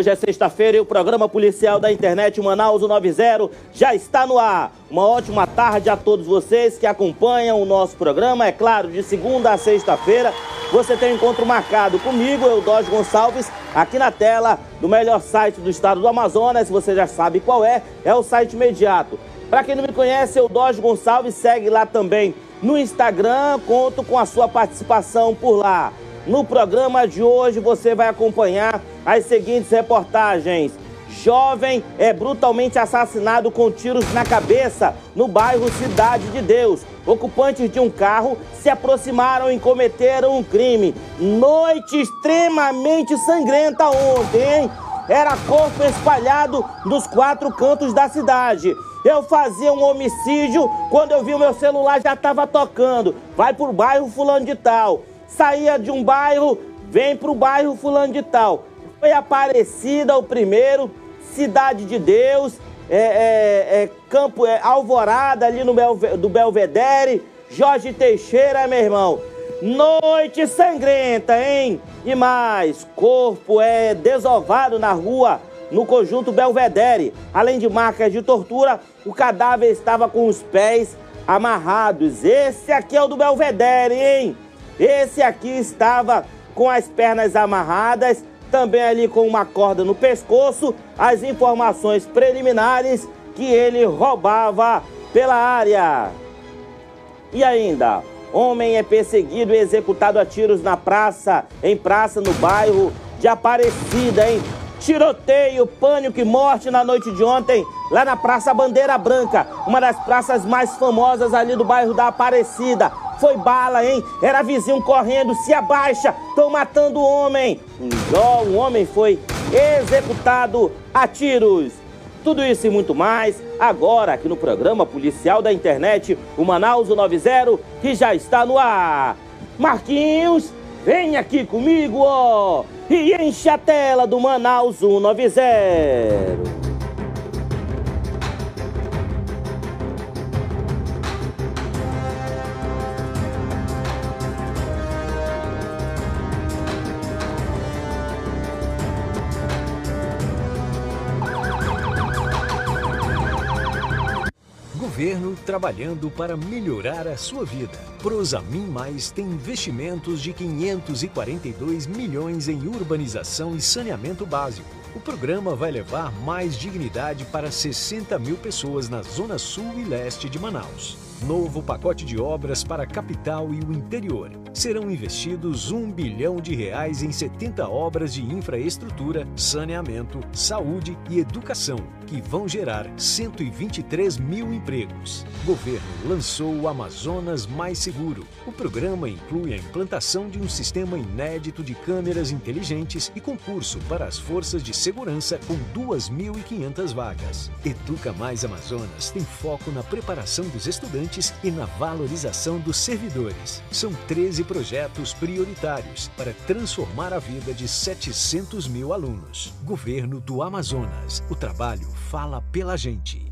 Hoje é sexta-feira e o programa policial da internet Manaus 90 já está no ar. Uma ótima tarde a todos vocês que acompanham o nosso programa. É claro, de segunda a sexta-feira você tem um encontro marcado comigo, Eudógio Gonçalves, aqui na tela do melhor site do estado do Amazonas. Você já sabe qual é, é o site imediato. Para quem não me conhece, Eudógio Gonçalves segue lá também no Instagram. Conto com a sua participação por lá. No programa de hoje você vai acompanhar as seguintes reportagens. Jovem é brutalmente assassinado com tiros na cabeça no bairro Cidade de Deus. Ocupantes de um carro se aproximaram e cometeram um crime. Noite extremamente sangrenta ontem, hein? Era corpo espalhado nos quatro cantos da cidade. Eu fazia um homicídio, quando eu vi o meu celular já estava tocando. Vai pro bairro fulano de tal saía de um bairro, vem para o bairro fulano de tal. Foi Aparecida o primeiro, Cidade de Deus, é, é, é Campo é, Alvorada ali no Belve, do Belvedere, Jorge Teixeira, meu irmão. Noite sangrenta, hein? E mais, corpo é desovado na rua, no conjunto Belvedere. Além de marcas de tortura, o cadáver estava com os pés amarrados. Esse aqui é o do Belvedere, hein? Esse aqui estava com as pernas amarradas, também ali com uma corda no pescoço. As informações preliminares que ele roubava pela área. E ainda, homem é perseguido e executado a tiros na praça, em praça no bairro de Aparecida, hein? Tiroteio, pânico e morte na noite de ontem, lá na Praça Bandeira Branca, uma das praças mais famosas ali do bairro da Aparecida. Foi bala, hein? Era vizinho correndo, se abaixa, estão matando o homem. Um homem foi executado a tiros. Tudo isso e muito mais, agora aqui no programa policial da internet, o Manaus 90, que já está no ar. Marquinhos, vem aqui comigo, ó, e enche a tela do Manaus 190. Governo trabalhando para melhorar a sua vida. Prosamin Mais tem investimentos de 542 milhões em urbanização e saneamento básico. O programa vai levar mais dignidade para 60 mil pessoas na zona sul e leste de Manaus. Novo pacote de obras para a capital e o interior. Serão investidos um bilhão de reais em 70 obras de infraestrutura, saneamento, saúde e educação, que vão gerar 123 mil empregos. Governo lançou o Amazonas Mais Seguro. O programa inclui a implantação de um sistema inédito de câmeras inteligentes e concurso para as forças de segurança com 2.500 vagas. Educa Mais Amazonas tem foco na preparação dos estudantes estudantes e na valorização dos servidores. São 13 projetos prioritários para transformar a vida de 700 mil alunos. Governo do Amazonas. O trabalho fala pela gente.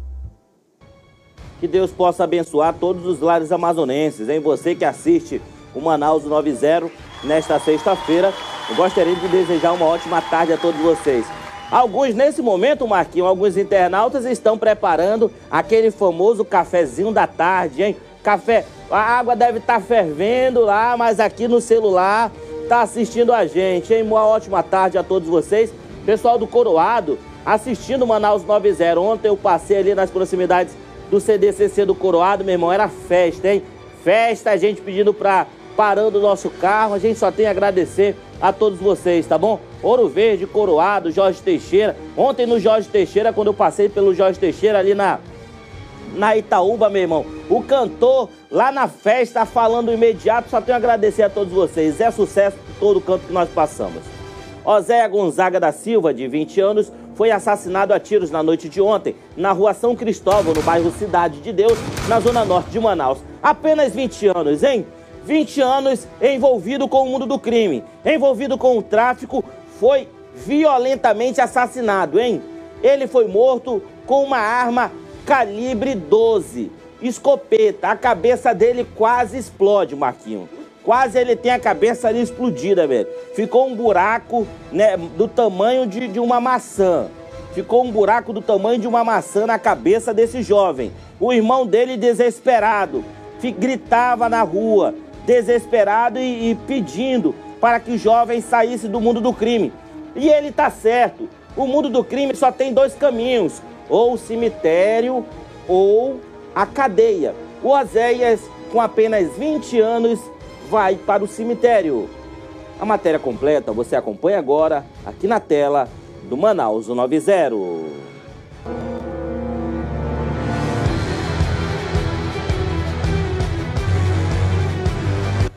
Que Deus possa abençoar todos os lares amazonenses, em você que assiste o Manaus 90 nesta sexta-feira. Gostaria de desejar uma ótima tarde a todos vocês. Alguns, nesse momento, Marquinhos, alguns internautas estão preparando aquele famoso cafezinho da tarde, hein? Café, a água deve estar tá fervendo lá, mas aqui no celular está assistindo a gente, hein? Uma ótima tarde a todos vocês. Pessoal do Coroado, assistindo Manaus 90. Ontem eu passei ali nas proximidades do CDCC do Coroado, meu irmão, era festa, hein? Festa, a gente pedindo para parando o nosso carro, a gente só tem a agradecer a todos vocês, tá bom? Ouro Verde, Coroado, Jorge Teixeira. Ontem no Jorge Teixeira, quando eu passei pelo Jorge Teixeira ali na, na Itaúba, meu irmão, o cantor lá na festa falando imediato, só tenho a agradecer a todos vocês. É sucesso todo o canto que nós passamos. Oséia Gonzaga da Silva, de 20 anos, foi assassinado a tiros na noite de ontem, na rua São Cristóvão, no bairro Cidade de Deus, na zona norte de Manaus. Apenas 20 anos, hein? 20 anos envolvido com o mundo do crime, envolvido com o tráfico, foi violentamente assassinado, hein? Ele foi morto com uma arma calibre 12, escopeta. A cabeça dele quase explode, Marquinho. Quase ele tem a cabeça ali explodida, velho. Ficou um buraco né, do tamanho de, de uma maçã. Ficou um buraco do tamanho de uma maçã na cabeça desse jovem. O irmão dele, desesperado, gritava na rua, desesperado e, e pedindo para que o jovem saísse do mundo do crime. E ele tá certo. O mundo do crime só tem dois caminhos: ou o cemitério ou a cadeia. O Oséias, com apenas 20 anos, vai para o cemitério. A matéria completa você acompanha agora aqui na tela do Manaus 90.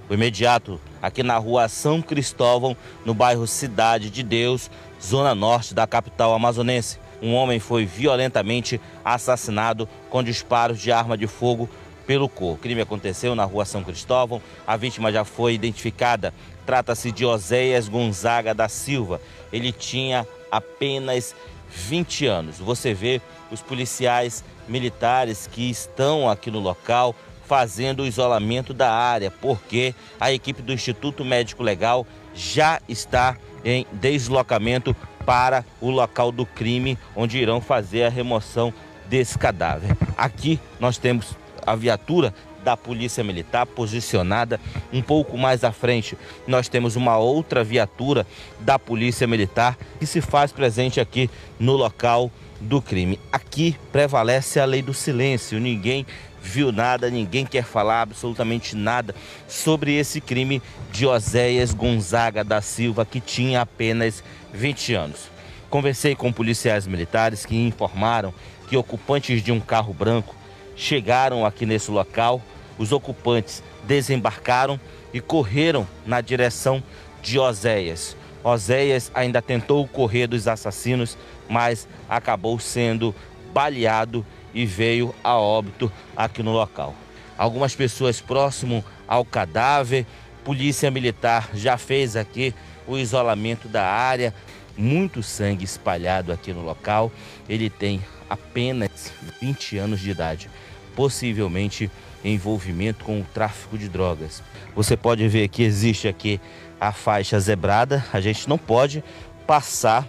O imediato aqui na rua São Cristóvão, no bairro Cidade de Deus, zona norte da capital amazonense. Um homem foi violentamente assassinado com disparos de arma de fogo pelo corpo. O crime aconteceu na rua São Cristóvão. A vítima já foi identificada. Trata-se de Oséias Gonzaga da Silva. Ele tinha apenas 20 anos. Você vê os policiais militares que estão aqui no local fazendo o isolamento da área, porque a equipe do Instituto Médico Legal já está em deslocamento para o local do crime, onde irão fazer a remoção desse cadáver. Aqui nós temos a viatura da Polícia Militar posicionada um pouco mais à frente. Nós temos uma outra viatura da Polícia Militar que se faz presente aqui no local do crime. Aqui prevalece a lei do silêncio, ninguém viu nada, ninguém quer falar absolutamente nada sobre esse crime de Oséias Gonzaga da Silva, que tinha apenas 20 anos. Conversei com policiais militares que informaram que ocupantes de um carro branco chegaram aqui nesse local, os ocupantes desembarcaram e correram na direção de Oséias. Oséias ainda tentou correr dos assassinos, mas acabou sendo baleado e veio a óbito aqui no local. Algumas pessoas próximo ao cadáver, polícia militar já fez aqui o isolamento da área, muito sangue espalhado aqui no local. Ele tem apenas 20 anos de idade, possivelmente envolvimento com o tráfico de drogas. Você pode ver que existe aqui a faixa zebrada, a gente não pode passar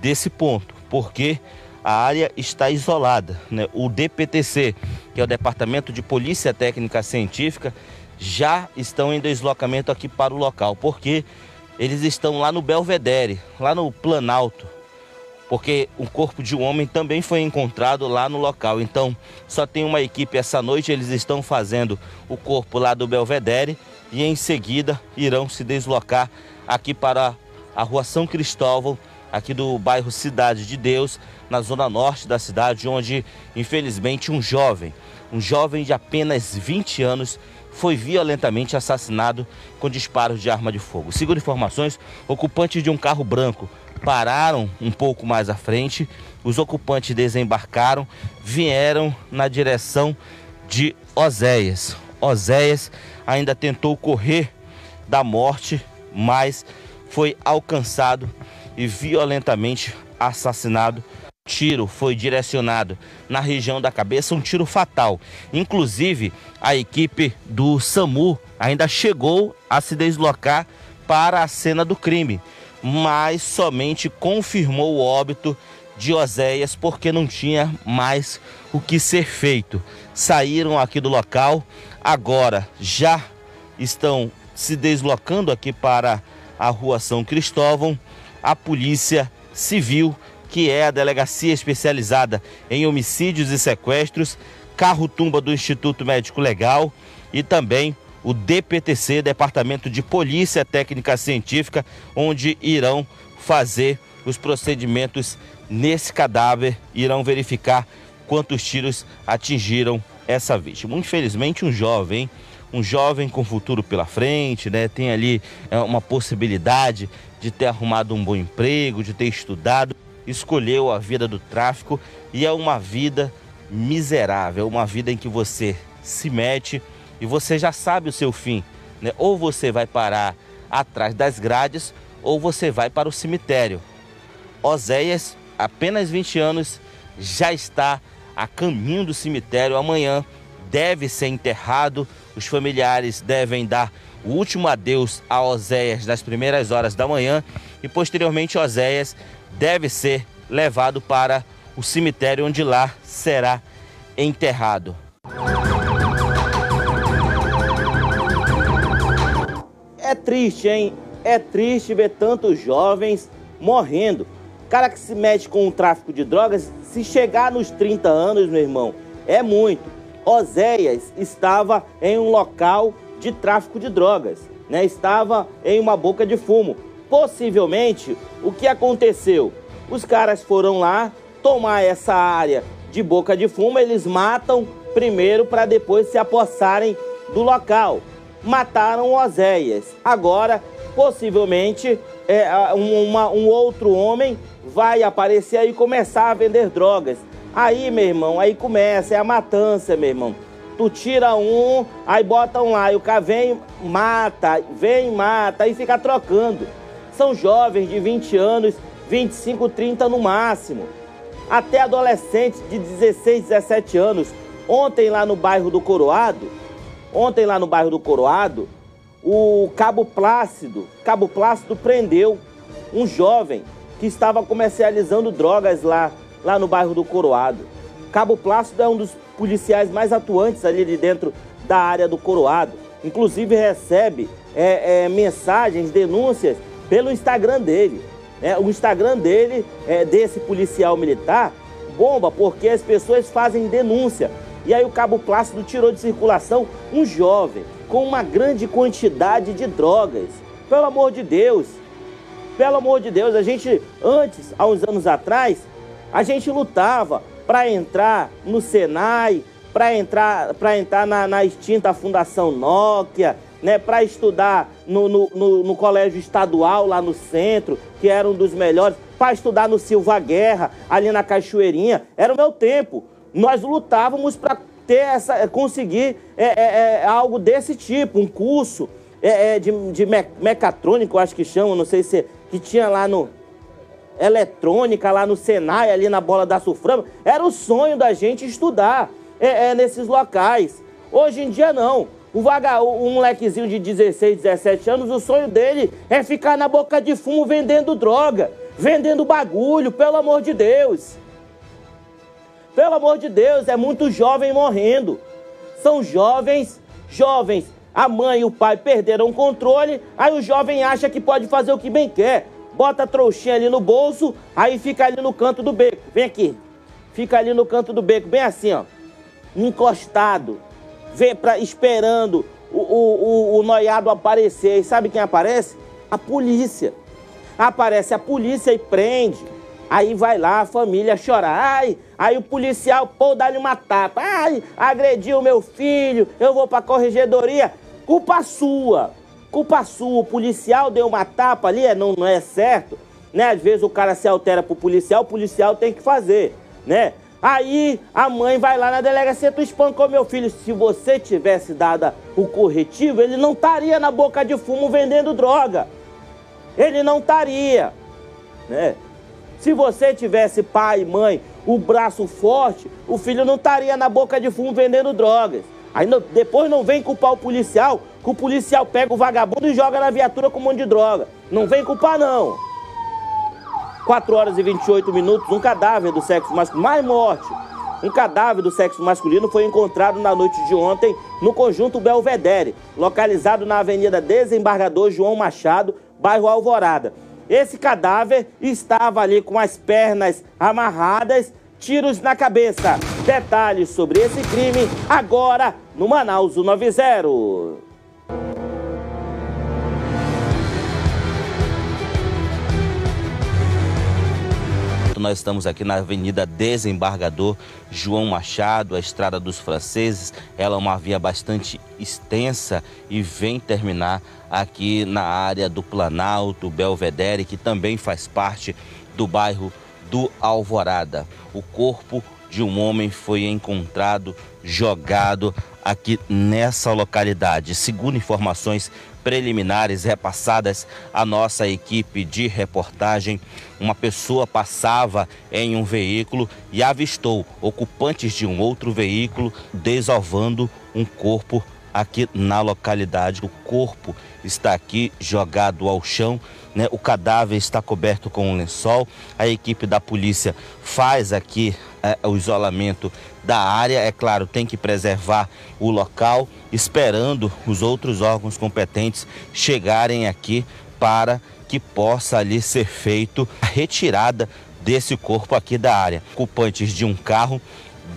desse ponto, porque a área está isolada. Né? O DPTC, que é o Departamento de Polícia Técnica Científica, já estão em deslocamento aqui para o local, porque eles estão lá no Belvedere, lá no Planalto, porque o corpo de um homem também foi encontrado lá no local. Então, só tem uma equipe essa noite, eles estão fazendo o corpo lá do Belvedere e em seguida irão se deslocar aqui para a Rua São Cristóvão, aqui do bairro Cidade de Deus, na zona norte da cidade, onde infelizmente um jovem, um jovem de apenas 20 anos, foi violentamente assassinado com disparos de arma de fogo. Segundo informações, ocupantes de um carro branco pararam um pouco mais à frente, os ocupantes desembarcaram, vieram na direção de Oséias. Oséias ainda tentou correr da morte, mas foi alcançado e violentamente assassinado tiro foi direcionado na região da cabeça, um tiro fatal. Inclusive, a equipe do SAMU ainda chegou a se deslocar para a cena do crime, mas somente confirmou o óbito de Oséias porque não tinha mais o que ser feito. Saíram aqui do local, agora já estão se deslocando aqui para a rua São Cristóvão. A polícia civil que é a Delegacia Especializada em Homicídios e Sequestros, carro-tumba do Instituto Médico Legal e também o DPTC, Departamento de Polícia Técnica Científica, onde irão fazer os procedimentos nesse cadáver, irão verificar quantos tiros atingiram essa vítima. Infelizmente, um jovem, um jovem com futuro pela frente, né? Tem ali é, uma possibilidade de ter arrumado um bom emprego, de ter estudado escolheu a vida do tráfico e é uma vida miserável, uma vida em que você se mete e você já sabe o seu fim. Né? Ou você vai parar atrás das grades ou você vai para o cemitério. Oséias, apenas 20 anos, já está a caminho do cemitério. Amanhã deve ser enterrado. Os familiares devem dar o último adeus a Oséias nas primeiras horas da manhã e posteriormente Oséias deve ser levado para o cemitério onde lá será enterrado. É triste, hein? É triste ver tantos jovens morrendo. Cara que se mete com o tráfico de drogas, se chegar nos 30 anos, meu irmão, é muito. Oséias estava em um local de tráfico de drogas, né? Estava em uma boca de fumo. Possivelmente, o que aconteceu? Os caras foram lá tomar essa área de boca de fumo, eles matam primeiro para depois se apossarem do local. Mataram Oséias. Agora, possivelmente, é, uma, um outro homem vai aparecer aí e começar a vender drogas. Aí, meu irmão, aí começa, é a matança, meu irmão. Tu tira um, aí bota um lá, e o cara vem, mata, vem, mata, aí fica trocando. São jovens de 20 anos, 25, 30 no máximo. Até adolescentes de 16, 17 anos. Ontem lá no bairro do Coroado, ontem lá no bairro do Coroado, o Cabo Plácido, Cabo Plácido prendeu um jovem que estava comercializando drogas lá, lá no bairro do Coroado. Cabo Plácido é um dos policiais mais atuantes ali de dentro da área do Coroado. Inclusive recebe é, é, mensagens, denúncias pelo Instagram dele. É, o Instagram dele, é, desse policial militar, bomba porque as pessoas fazem denúncia. E aí o Cabo Plácido tirou de circulação um jovem com uma grande quantidade de drogas. Pelo amor de Deus, pelo amor de Deus, a gente antes, há uns anos atrás, a gente lutava para entrar no Senai, para entrar, para entrar na, na, extinta Fundação Nokia, né, para estudar no, no, no, no, colégio estadual lá no centro, que era um dos melhores, para estudar no Silva Guerra, ali na Cachoeirinha. Era o meu tempo. Nós lutávamos para ter essa, conseguir é, é, é, algo desse tipo, um curso é, é de, de mecatrônico, acho que chama, não sei se que tinha lá no, eletrônica lá no Senai, ali na bola da Suframa, era o sonho da gente estudar é, é, nesses locais. Hoje em dia não. O, vaga, o, o molequezinho de 16, 17 anos, o sonho dele é ficar na boca de fumo vendendo droga, vendendo bagulho, pelo amor de Deus. Pelo amor de Deus, é muito jovem morrendo. São jovens, jovens. A mãe e o pai perderam o controle, aí o jovem acha que pode fazer o que bem quer bota a trouxinha ali no bolso, aí fica ali no canto do beco. Vem aqui. Fica ali no canto do beco, bem assim, ó. Encostado. Vem pra, esperando o, o, o, o noiado aparecer. E sabe quem aparece? A polícia. Aparece a polícia e prende. Aí vai lá a família chorar. Ai, aí o policial, pô, dá-lhe uma tapa. Ai, agrediu meu filho, eu vou pra corregedoria. Culpa sua. Culpa sua, o policial deu uma tapa ali, é, não, não é certo, né? Às vezes o cara se altera pro policial, o policial tem que fazer, né? Aí a mãe vai lá na delegacia, tu espancou meu filho. Se você tivesse dado o corretivo, ele não estaria na boca de fumo vendendo droga. Ele não estaria, né? Se você tivesse pai, mãe, o braço forte, o filho não estaria na boca de fumo vendendo drogas. Aí não, depois não vem culpar o policial, que o policial pega o vagabundo e joga na viatura com um monte de droga. Não vem culpar, não. 4 horas e 28 minutos, um cadáver do sexo masculino, mais morte. Um cadáver do sexo masculino foi encontrado na noite de ontem no conjunto Belvedere, localizado na Avenida Desembargador João Machado, bairro Alvorada. Esse cadáver estava ali com as pernas amarradas, tiros na cabeça. Detalhes sobre esse crime agora no Manaus 90. Nós estamos aqui na Avenida Desembargador João Machado, a Estrada dos Franceses. Ela é uma via bastante extensa e vem terminar aqui na área do Planalto, Belvedere, que também faz parte do bairro do Alvorada. O corpo de um homem foi encontrado jogado aqui nessa localidade. Segundo informações preliminares repassadas à nossa equipe de reportagem, uma pessoa passava em um veículo e avistou ocupantes de um outro veículo desovando um corpo aqui na localidade. O corpo está aqui jogado ao chão, né? o cadáver está coberto com um lençol. A equipe da polícia faz aqui é, o isolamento da área. É claro, tem que preservar o local, esperando os outros órgãos competentes chegarem aqui para que possa ali ser feito a retirada desse corpo aqui da área. Ocupantes de um carro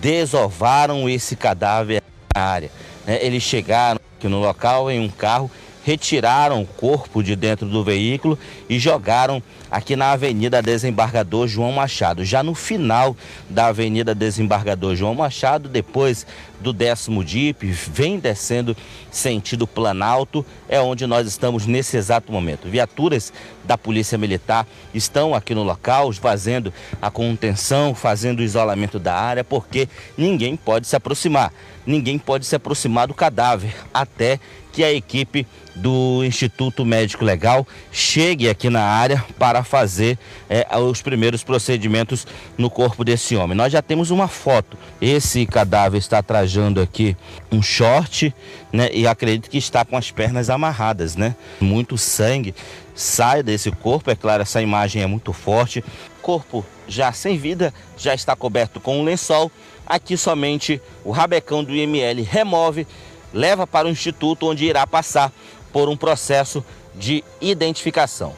desovaram esse cadáver na área. Né? Eles chegaram aqui no local em um carro retiraram o corpo de dentro do veículo e jogaram aqui na Avenida Desembargador João Machado. Já no final da Avenida Desembargador João Machado, depois do décimo DIP, vem descendo sentido Planalto, é onde nós estamos nesse exato momento. Viaturas da Polícia Militar estão aqui no local, fazendo a contenção, fazendo o isolamento da área, porque ninguém pode se aproximar. Ninguém pode se aproximar do cadáver até que a equipe do Instituto Médico Legal chegue aqui na área para fazer é, os primeiros procedimentos no corpo desse homem. Nós já temos uma foto. Esse cadáver está trajando aqui um short, né? E acredito que está com as pernas amarradas, né? Muito sangue sai desse corpo, é claro, essa imagem é muito forte. Corpo já sem vida, já está coberto com um lençol. Aqui somente o rabecão do IML remove, leva para o instituto onde irá passar por um processo de identificação.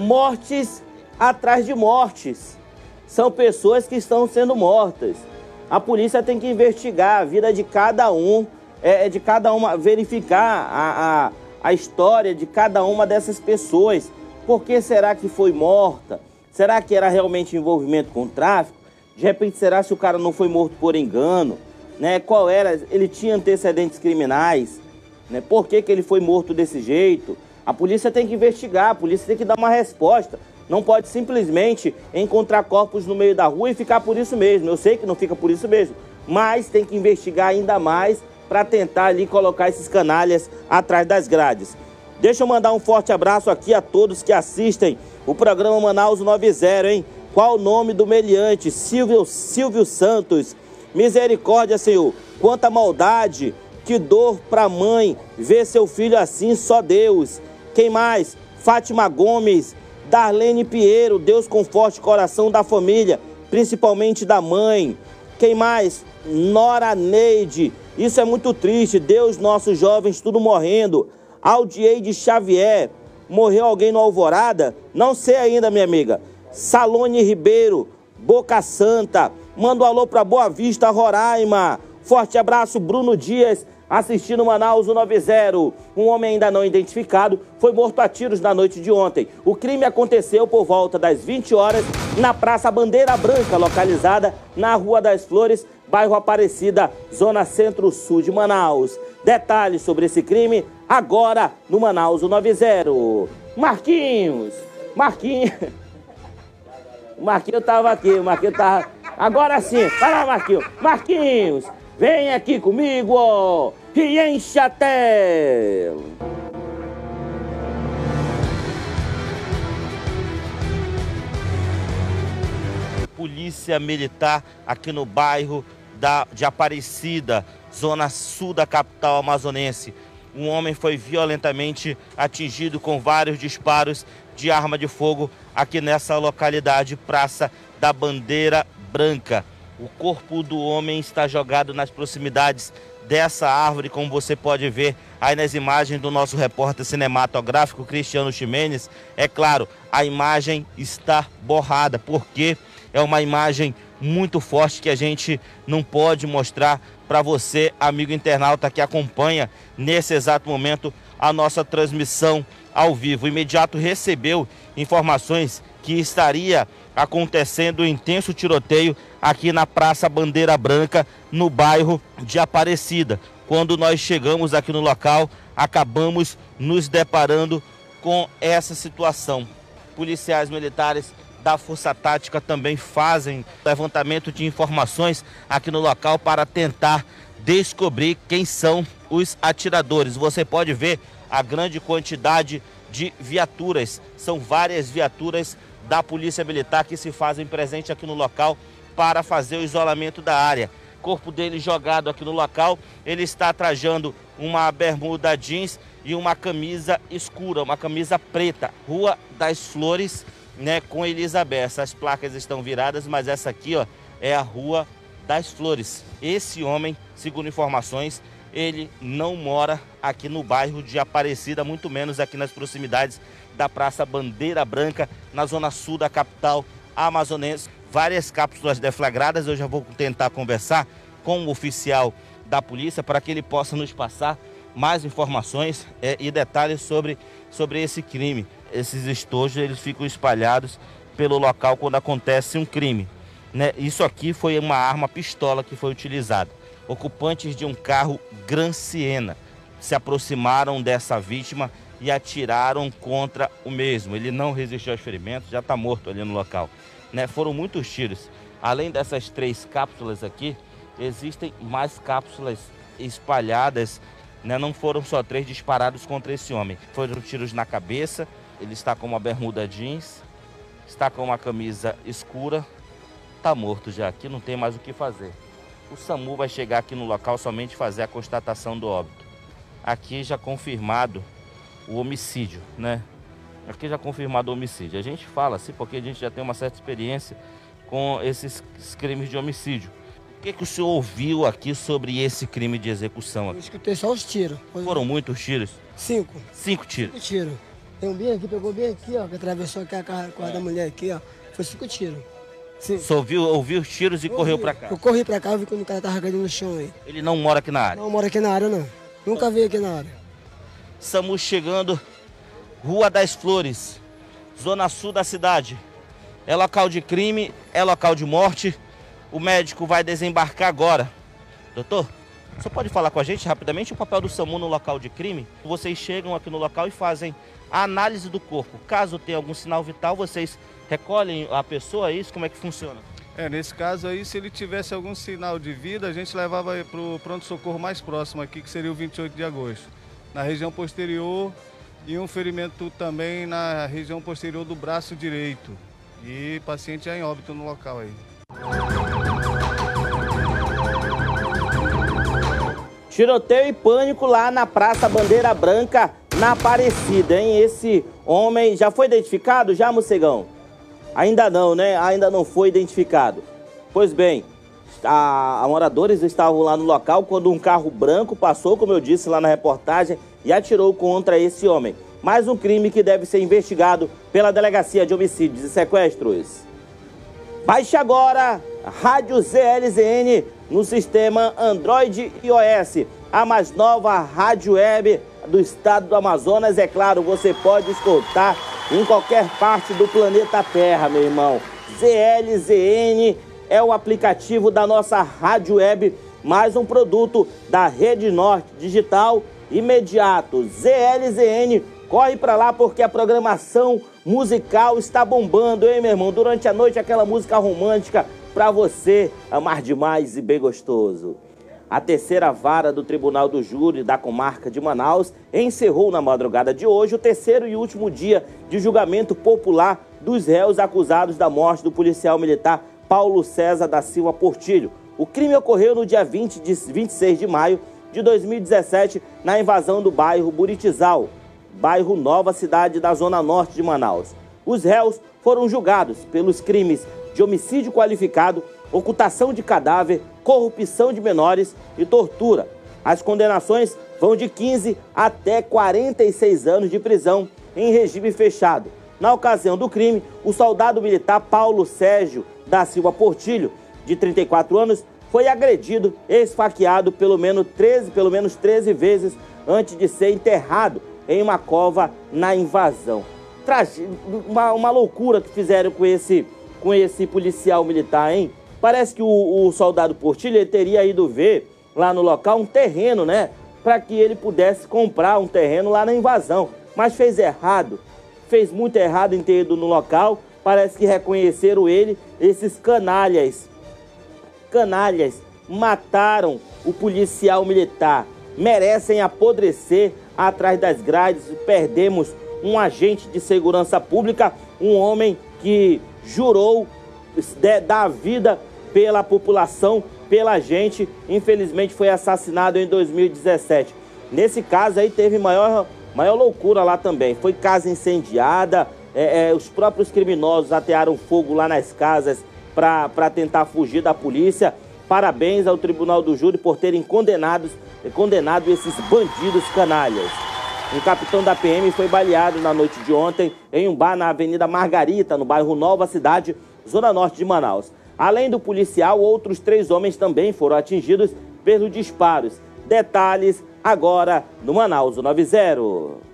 Mortes atrás de mortes. São pessoas que estão sendo mortas. A polícia tem que investigar a vida de cada um, é, é de cada uma, verificar a, a, a história de cada uma dessas pessoas. Por que será que foi morta? Será que era realmente envolvimento com tráfico? De repente, será se o cara não foi morto por engano? né? Qual era? Ele tinha antecedentes criminais, né? Por que, que ele foi morto desse jeito? A polícia tem que investigar, a polícia tem que dar uma resposta. Não pode simplesmente encontrar corpos no meio da rua e ficar por isso mesmo. Eu sei que não fica por isso mesmo, mas tem que investigar ainda mais para tentar ali colocar esses canalhas atrás das grades. Deixa eu mandar um forte abraço aqui a todos que assistem o programa Manaus 90, hein? Qual o nome do meliante? Silvio, Silvio Santos. Misericórdia, Senhor. Quanta maldade, que dor para mãe ver seu filho assim, só Deus. Quem mais? Fátima Gomes, Darlene Pinheiro, Deus conforte o coração da família, principalmente da mãe. Quem mais? Nora Neide, isso é muito triste. Deus, nossos jovens, tudo morrendo. Aldieide Xavier, morreu alguém no Alvorada? Não sei ainda, minha amiga. Salone Ribeiro, Boca Santa. Manda um alô para Boa Vista, Roraima. Forte abraço, Bruno Dias, assistindo Manaus 90. Um homem ainda não identificado foi morto a tiros na noite de ontem. O crime aconteceu por volta das 20 horas na Praça Bandeira Branca, localizada na Rua das Flores, bairro Aparecida, zona centro-sul de Manaus. Detalhes sobre esse crime agora no Manaus 90. Marquinhos, Marquinhos. Marquinhos tava aqui, Marquinhos tava. Agora sim, vai lá, Marquinhos. Marquinhos, vem aqui comigo, e enche a tela. Polícia Militar aqui no bairro da, de Aparecida, zona sul da capital amazonense. Um homem foi violentamente atingido com vários disparos de arma de fogo aqui nessa localidade, Praça da Bandeira Branca. O corpo do homem está jogado nas proximidades dessa árvore, como você pode ver aí nas imagens do nosso repórter cinematográfico Cristiano Ximenes. É claro, a imagem está borrada, porque é uma imagem muito forte que a gente não pode mostrar para você, amigo internauta que acompanha nesse exato momento a nossa transmissão ao vivo. O imediato recebeu informações que estaria acontecendo um intenso tiroteio aqui na Praça Bandeira Branca, no bairro de Aparecida. Quando nós chegamos aqui no local, acabamos nos deparando com essa situação. Policiais militares da Força Tática também fazem levantamento de informações aqui no local para tentar descobrir quem são os atiradores. Você pode ver a grande quantidade de viaturas. São várias viaturas da Polícia Militar que se fazem presente aqui no local para fazer o isolamento da área. Corpo dele jogado aqui no local, ele está trajando uma bermuda jeans e uma camisa escura, uma camisa preta. Rua das Flores, né, com Elizabeth. As placas estão viradas, mas essa aqui, ó, é a Rua das Flores. Esse homem, segundo informações, ele não mora aqui no bairro de Aparecida, muito menos aqui nas proximidades da Praça Bandeira Branca, na zona sul da capital amazonense. Várias cápsulas deflagradas, eu já vou tentar conversar com o oficial da polícia para que ele possa nos passar mais informações é, e detalhes sobre, sobre esse crime. Esses estojos eles ficam espalhados pelo local quando acontece um crime. Né? Isso aqui foi uma arma pistola que foi utilizada. Ocupantes de um carro Gran Siena se aproximaram dessa vítima e atiraram contra o mesmo. Ele não resistiu aos ferimentos, já está morto ali no local. Né? Foram muitos tiros. Além dessas três cápsulas aqui, existem mais cápsulas espalhadas. Né? Não foram só três disparados contra esse homem. Foram tiros na cabeça. Ele está com uma bermuda jeans, está com uma camisa escura. Está morto já. Aqui não tem mais o que fazer o SAMU vai chegar aqui no local somente fazer a constatação do óbito. Aqui já confirmado o homicídio, né? Aqui já confirmado o homicídio. A gente fala assim porque a gente já tem uma certa experiência com esses crimes de homicídio. O que, que o senhor ouviu aqui sobre esse crime de execução? Aqui? Eu escutei só os tiros. Foram muitos tiros? Cinco. Cinco tiros? Cinco tiros. Tem um bem aqui, pegou bem aqui, ó, que atravessou aqui a casa é. da mulher aqui, ó. Foi cinco tiros. Sim. Só ouviu, ouviu os tiros e correu pra cá? Eu corri pra cá, vi quando o cara tava caído no chão aí. Ele não mora aqui na área? Não mora aqui na área, não. Nunca veio aqui na área. Estamos chegando, Rua das Flores, zona sul da cidade. É local de crime, é local de morte. O médico vai desembarcar agora. Doutor, você pode falar com a gente rapidamente o papel do SAMU no local de crime? Vocês chegam aqui no local e fazem a análise do corpo. Caso tenha algum sinal vital, vocês recolhem a pessoa, é isso? Como é que funciona? É, nesse caso aí, se ele tivesse algum sinal de vida, a gente levava para o pronto-socorro mais próximo aqui, que seria o 28 de agosto. Na região posterior e um ferimento também na região posterior do braço direito. E paciente já em óbito no local aí. Tiroteio e pânico lá na Praça Bandeira Branca, na Aparecida, hein? Esse homem já foi identificado, já, Mocegão? Ainda não, né? Ainda não foi identificado. Pois bem, a, a, moradores estavam lá no local quando um carro branco passou, como eu disse lá na reportagem, e atirou contra esse homem. Mais um crime que deve ser investigado pela Delegacia de Homicídios e Sequestros. Baixe agora Rádio ZLZN no sistema Android e iOS, a mais nova rádio web do estado do Amazonas. É claro, você pode escutar em qualquer parte do planeta Terra, meu irmão. ZLZN é o aplicativo da nossa rádio web, mais um produto da Rede Norte Digital imediato. ZLZN, corre para lá porque a programação musical está bombando, hein, meu irmão? Durante a noite aquela música romântica para você amar demais e bem gostoso. A terceira vara do Tribunal do Júri da Comarca de Manaus encerrou na madrugada de hoje o terceiro e último dia de julgamento popular dos réus acusados da morte do policial militar Paulo César da Silva Portilho. O crime ocorreu no dia 20 de 26 de maio de 2017 na invasão do bairro Buritizal, bairro Nova Cidade da zona norte de Manaus. Os réus foram julgados pelos crimes de homicídio qualificado, ocultação de cadáver, corrupção de menores e tortura. As condenações vão de 15 até 46 anos de prisão em regime fechado. Na ocasião do crime, o soldado militar Paulo Sérgio da Silva Portilho, de 34 anos, foi agredido e esfaqueado pelo menos 13, pelo menos 13 vezes antes de ser enterrado em uma cova na invasão. Uma, uma loucura que fizeram com esse, com esse policial militar, hein? Parece que o, o soldado Portilho teria ido ver lá no local um terreno, né? Para que ele pudesse comprar um terreno lá na invasão. Mas fez errado. Fez muito errado em ter ido no local parece que reconheceram ele, esses canalhas. Canalhas mataram o policial militar. Merecem apodrecer atrás das grades. Perdemos um agente de segurança pública, um homem que jurou dar vida pela população, pela gente. Infelizmente foi assassinado em 2017. Nesse caso aí teve maior, maior loucura lá também. Foi casa incendiada, é, é, os próprios criminosos atearam fogo lá nas casas para tentar fugir da polícia. Parabéns ao Tribunal do Júri por terem condenados, condenado esses bandidos canalhas. Um capitão da PM foi baleado na noite de ontem em um bar na Avenida Margarita, no bairro Nova Cidade, zona norte de Manaus. Além do policial, outros três homens também foram atingidos pelos disparos. Detalhes agora no Manaus 90.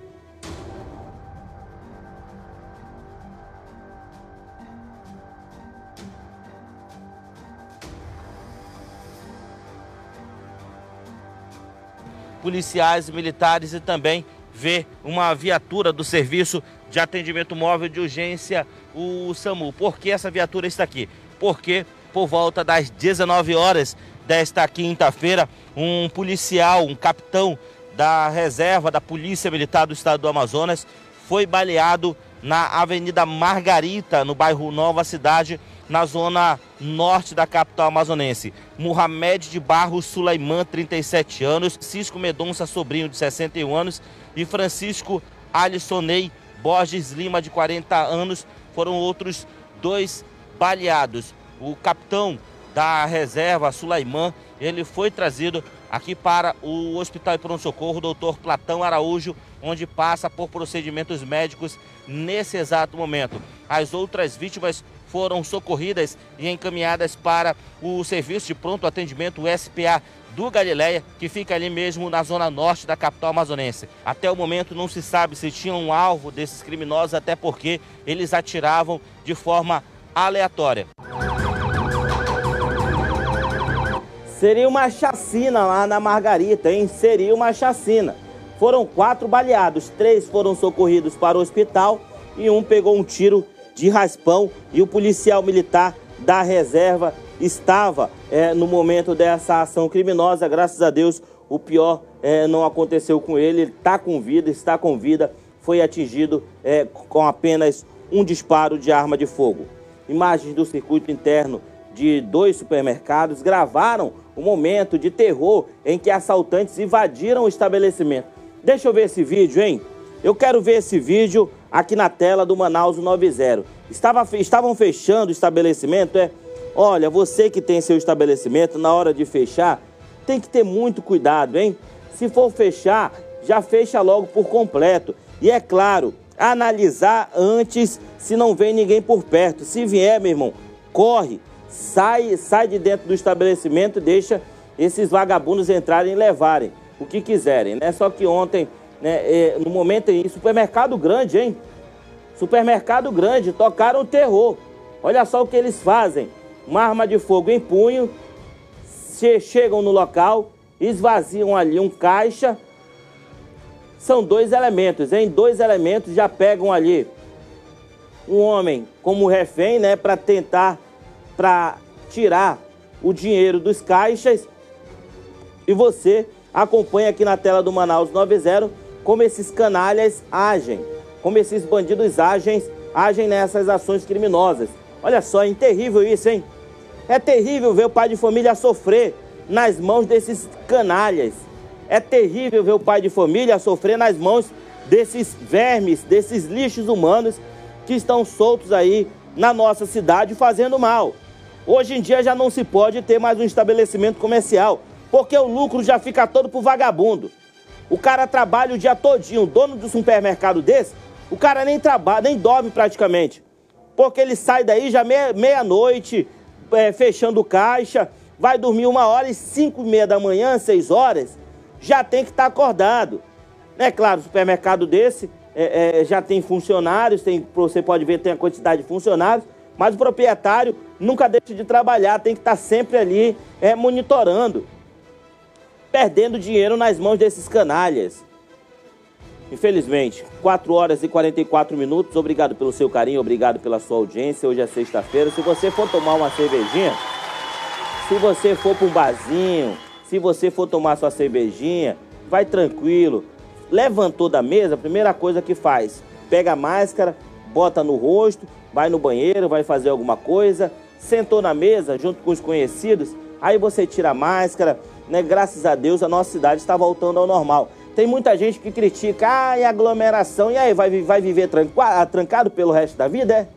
policiais militares e também ver uma viatura do Serviço de Atendimento Móvel de Urgência, o SAMU. Por que essa viatura está aqui? Porque por volta das 19 horas desta quinta-feira, um policial, um capitão da reserva da Polícia Militar do Estado do Amazonas, foi baleado na Avenida Margarita, no bairro Nova Cidade, na zona norte da capital amazonense. Mohamed de Barros Sulaiman, 37 anos, Cisco Medonça Sobrinho, de 61 anos, e Francisco Alissonei Borges Lima, de 40 anos, foram outros dois baleados. O capitão da reserva, Sulaiman, ele foi trazido aqui para o Hospital de Pronto-Socorro, doutor Platão Araújo, onde passa por procedimentos médicos nesse exato momento. As outras vítimas foram socorridas e encaminhadas para o Serviço de Pronto Atendimento SPA do Galileia, que fica ali mesmo na zona norte da capital amazonense. Até o momento não se sabe se tinham um alvo desses criminosos, até porque eles atiravam de forma aleatória. Seria uma chacina lá na Margarita, hein? Seria uma chacina. Foram quatro baleados, três foram socorridos para o hospital e um pegou um tiro de raspão e o policial militar da reserva estava é, no momento dessa ação criminosa. Graças a Deus, o pior é, não aconteceu com ele. Ele está com vida, está com vida. Foi atingido é, com apenas um disparo de arma de fogo. Imagens do circuito interno de dois supermercados gravaram o momento de terror em que assaltantes invadiram o estabelecimento. Deixa eu ver esse vídeo, hein? Eu quero ver esse vídeo aqui na tela do Manaus 90. Estava, estavam fechando o estabelecimento, é? Olha, você que tem seu estabelecimento, na hora de fechar, tem que ter muito cuidado, hein? Se for fechar, já fecha logo por completo. E é claro, analisar antes se não vem ninguém por perto. Se vier, meu irmão, corre, sai, sai de dentro do estabelecimento e deixa esses vagabundos entrarem e levarem o que quiserem, né? Só que ontem né, é, no momento em supermercado grande, hein? Supermercado grande, tocaram o terror. Olha só o que eles fazem. Uma arma de fogo em punho, chegam no local, esvaziam ali um caixa. São dois elementos, hein? Dois elementos já pegam ali um homem como refém, né, para tentar para tirar o dinheiro dos caixas. E você acompanha aqui na tela do Manaus 90 como esses canalhas agem, como esses bandidos agem, agem nessas ações criminosas. Olha só, é terrível isso, hein? É terrível ver o pai de família sofrer nas mãos desses canalhas. É terrível ver o pai de família sofrer nas mãos desses vermes, desses lixos humanos que estão soltos aí na nossa cidade fazendo mal. Hoje em dia já não se pode ter mais um estabelecimento comercial, porque o lucro já fica todo pro vagabundo. O cara trabalha o dia todinho, dono de um supermercado desse, o cara nem trabalha, nem dorme praticamente. Porque ele sai daí já meia-noite, meia é, fechando caixa, vai dormir uma hora e cinco e meia da manhã, seis horas, já tem que estar tá acordado. É claro, supermercado desse é, é, já tem funcionários, tem, você pode ver, tem a quantidade de funcionários, mas o proprietário nunca deixa de trabalhar, tem que estar tá sempre ali é, monitorando perdendo dinheiro nas mãos desses canalhas. Infelizmente, 4 horas e 44 minutos. Obrigado pelo seu carinho, obrigado pela sua audiência. Hoje é sexta-feira. Se você for tomar uma cervejinha, se você for para um barzinho, se você for tomar sua cervejinha, vai tranquilo. Levantou da mesa, a primeira coisa que faz, pega a máscara, bota no rosto, vai no banheiro, vai fazer alguma coisa, sentou na mesa junto com os conhecidos, aí você tira a máscara, né? Graças a Deus a nossa cidade está voltando ao normal. Tem muita gente que critica, ah, e aglomeração, e aí, vai, vai viver trancado pelo resto da vida, é?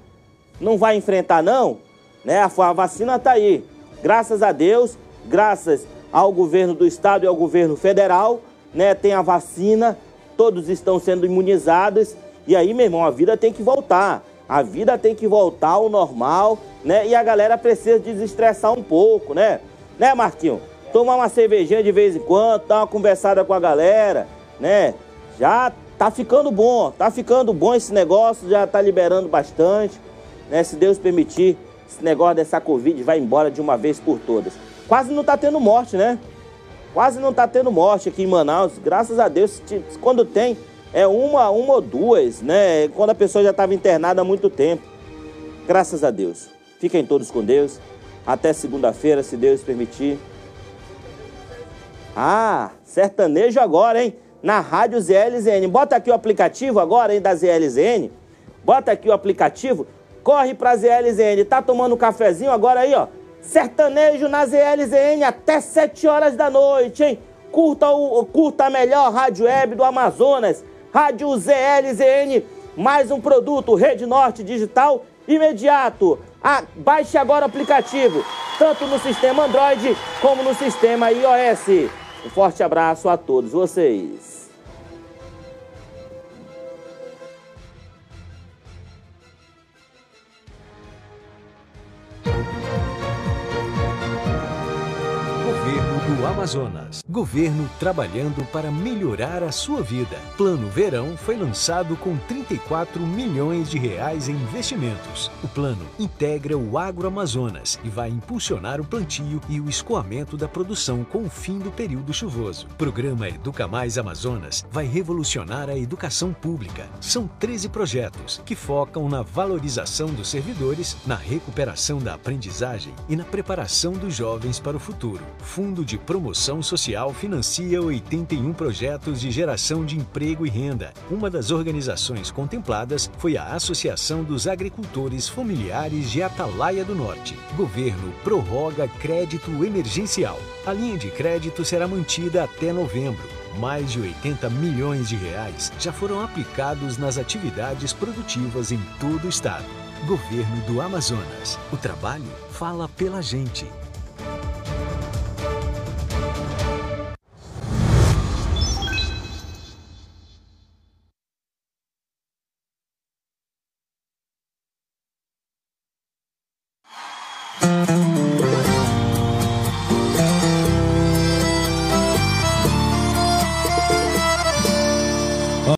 Não vai enfrentar, não? Né? A vacina está aí. Graças a Deus, graças ao governo do estado e ao governo federal, né? Tem a vacina, todos estão sendo imunizados, e aí, meu irmão, a vida tem que voltar. A vida tem que voltar ao normal, né? E a galera precisa desestressar um pouco, né? Né, Marquinho? tomar uma cervejinha de vez em quando, dar uma conversada com a galera, né? Já tá ficando bom, tá ficando bom esse negócio, já tá liberando bastante, né? Se Deus permitir, esse negócio dessa Covid vai embora de uma vez por todas. Quase não tá tendo morte, né? Quase não tá tendo morte aqui em Manaus, graças a Deus. Quando tem, é uma, uma ou duas, né? Quando a pessoa já estava internada há muito tempo. Graças a Deus. Fiquem todos com Deus. Até segunda-feira, se Deus permitir. Ah, sertanejo agora, hein? Na rádio ZLZN. Bota aqui o aplicativo agora, hein, da ZLZN. Bota aqui o aplicativo. Corre pra ZLZN. Tá tomando um cafezinho agora aí, ó. Sertanejo na ZLZN até 7 horas da noite, hein? Curta, o, curta a melhor rádio web do Amazonas. Rádio ZLZN. Mais um produto, Rede Norte Digital imediato. Ah, baixe agora o aplicativo, tanto no sistema Android como no sistema iOS. Um forte abraço a todos vocês. Amazonas. Governo trabalhando para melhorar a sua vida. Plano Verão foi lançado com 34 milhões de reais em investimentos. O plano integra o agroamazonas e vai impulsionar o plantio e o escoamento da produção com o fim do período chuvoso. O programa Educa Mais Amazonas vai revolucionar a educação pública. São 13 projetos que focam na valorização dos servidores, na recuperação da aprendizagem e na preparação dos jovens para o futuro. Fundo de de Promoção Social financia 81 projetos de geração de emprego e renda. Uma das organizações contempladas foi a Associação dos Agricultores Familiares de Atalaia do Norte. Governo prorroga crédito emergencial. A linha de crédito será mantida até novembro. Mais de 80 milhões de reais já foram aplicados nas atividades produtivas em todo o estado. Governo do Amazonas. O trabalho fala pela gente.